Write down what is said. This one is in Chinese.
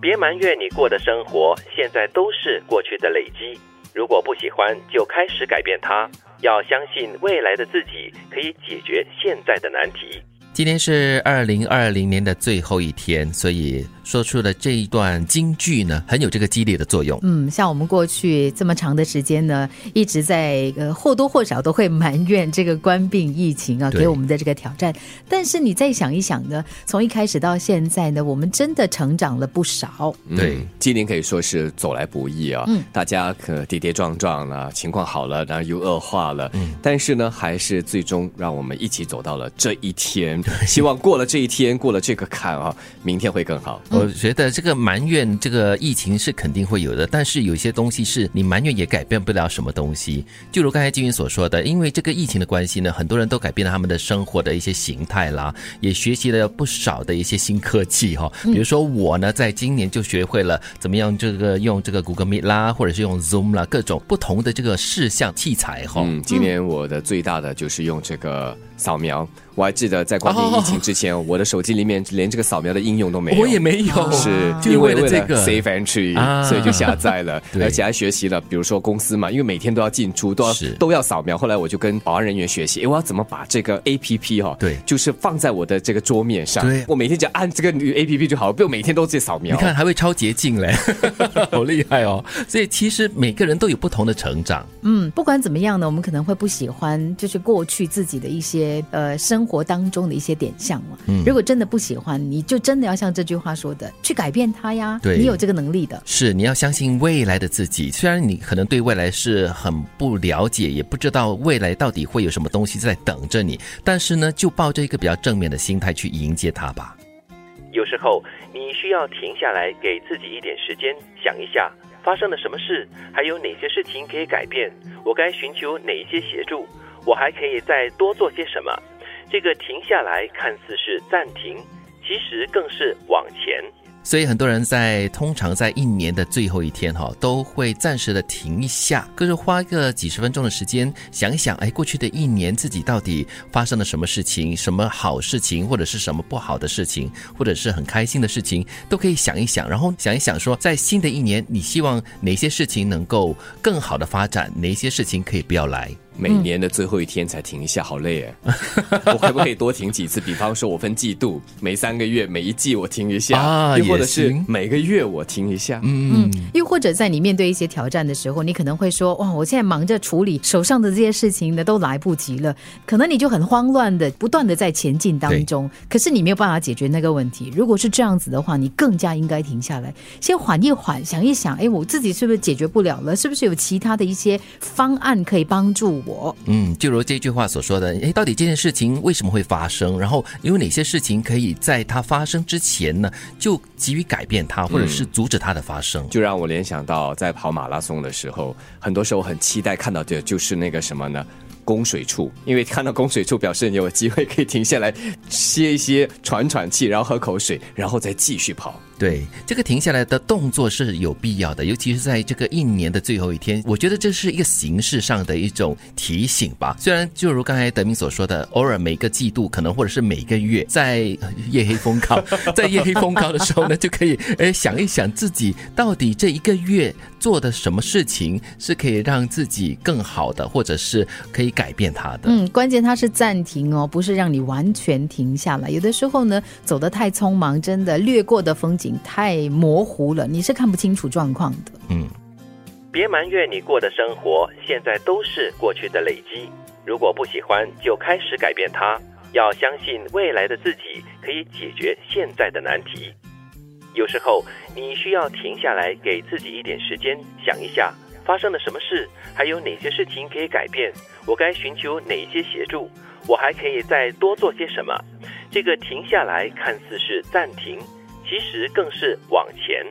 别埋怨你过的生活，现在都是过去的累积。如果不喜欢，就开始改变它。要相信未来的自己可以解决现在的难题。今天是二零二零年的最后一天，所以。说出的这一段京剧呢，很有这个激励的作用。嗯，像我们过去这么长的时间呢，一直在呃或多或少都会埋怨这个官病疫情啊，给我们的这个挑战。但是你再想一想呢，从一开始到现在呢，我们真的成长了不少。对，今年可以说是走来不易啊。嗯，大家可跌跌撞撞了，情况好了，然后又恶化了。嗯，但是呢，还是最终让我们一起走到了这一天。希望过了这一天，过了这个坎啊，明天会更好。我觉得这个埋怨这个疫情是肯定会有的，但是有些东西是你埋怨也改变不了什么东西。就如刚才金云所说的，因为这个疫情的关系呢，很多人都改变了他们的生活的一些形态啦，也学习了不少的一些新科技哈。比如说我呢，在今年就学会了怎么样这个用这个 Google Meet 啦，或者是用 Zoom 啦，各种不同的这个视像器材哈。嗯，今年我的最大的就是用这个扫描。我还记得在关闭疫情之前，我的手机里面连这个扫描的应用都没有。我也没有，是因为了这个 safe entry，所以就下载了，而且还学习了。比如说公司嘛，因为每天都要进出，都要都要扫描。后来我就跟保安人员学习，哎，我要怎么把这个 A P P 哈，对，就是放在我的这个桌面上。对，我每天只要按这个 A P P 就好，不用每天都在扫描。你看还会超捷径嘞，好厉害哦！所以其实每个人都有不同的成长。嗯，不管怎么样呢，我们可能会不喜欢，就是过去自己的一些呃生活当中的一些。点项嘛，嗯如果真的不喜欢，你就真的要像这句话说的，去改变它呀。对，你有这个能力的。是，你要相信未来的自己。虽然你可能对未来是很不了解，也不知道未来到底会有什么东西在等着你，但是呢，就抱着一个比较正面的心态去迎接它吧。有时候你需要停下来，给自己一点时间，想一下发生了什么事，还有哪些事情可以改变，我该寻求哪些协助，我还可以再多做些什么。这个停下来看似是暂停，其实更是往前。所以很多人在通常在一年的最后一天哈，都会暂时的停一下，就是花个几十分钟的时间想一想，哎，过去的一年自己到底发生了什么事情，什么好事情，或者是什么不好的事情，或者是很开心的事情，都可以想一想，然后想一想说，在新的一年，你希望哪些事情能够更好的发展，哪些事情可以不要来。每年的最后一天才停一下，好累哎！我可不可以多停几次？比方说，我分季度，每三个月、每一季我停一下，又或者是每个月我停一下。嗯，又或者在你面对一些挑战的时候，你可能会说：“哇，我现在忙着处理手上的这些事情呢，都来不及了。”可能你就很慌乱的，不断的在前进当中，可是你没有办法解决那个问题。如果是这样子的话，你更加应该停下来，先缓一缓，想一想，哎，我自己是不是解决不了了？是不是有其他的一些方案可以帮助？我嗯，就如这句话所说的，哎，到底这件事情为什么会发生？然后有哪些事情可以在它发生之前呢，就急于改变它，或者是阻止它的发生？就让我联想到在跑马拉松的时候，很多时候很期待看到的就是那个什么呢？供水处，因为看到供水处，表示你有机会可以停下来歇一歇、喘喘气，然后喝口水，然后再继续跑。对，这个停下来的动作是有必要的，尤其是在这个一年的最后一天，我觉得这是一个形式上的一种提醒吧。虽然就如刚才德明所说的，偶尔每个季度可能或者是每个月在夜黑风高，在夜黑风高的时候呢，就可以诶想一想自己到底这一个月做的什么事情是可以让自己更好的，或者是可以改变它的。嗯，关键它是暂停哦，不是让你完全停下来。有的时候呢，走得太匆忙，真的掠过的风景。太模糊了，你是看不清楚状况的。嗯，别埋怨你过的生活，现在都是过去的累积。如果不喜欢，就开始改变它。要相信未来的自己可以解决现在的难题。有时候你需要停下来，给自己一点时间，想一下发生了什么事，还有哪些事情可以改变，我该寻求哪些协助，我还可以再多做些什么。这个停下来看似是暂停。其实更是往前。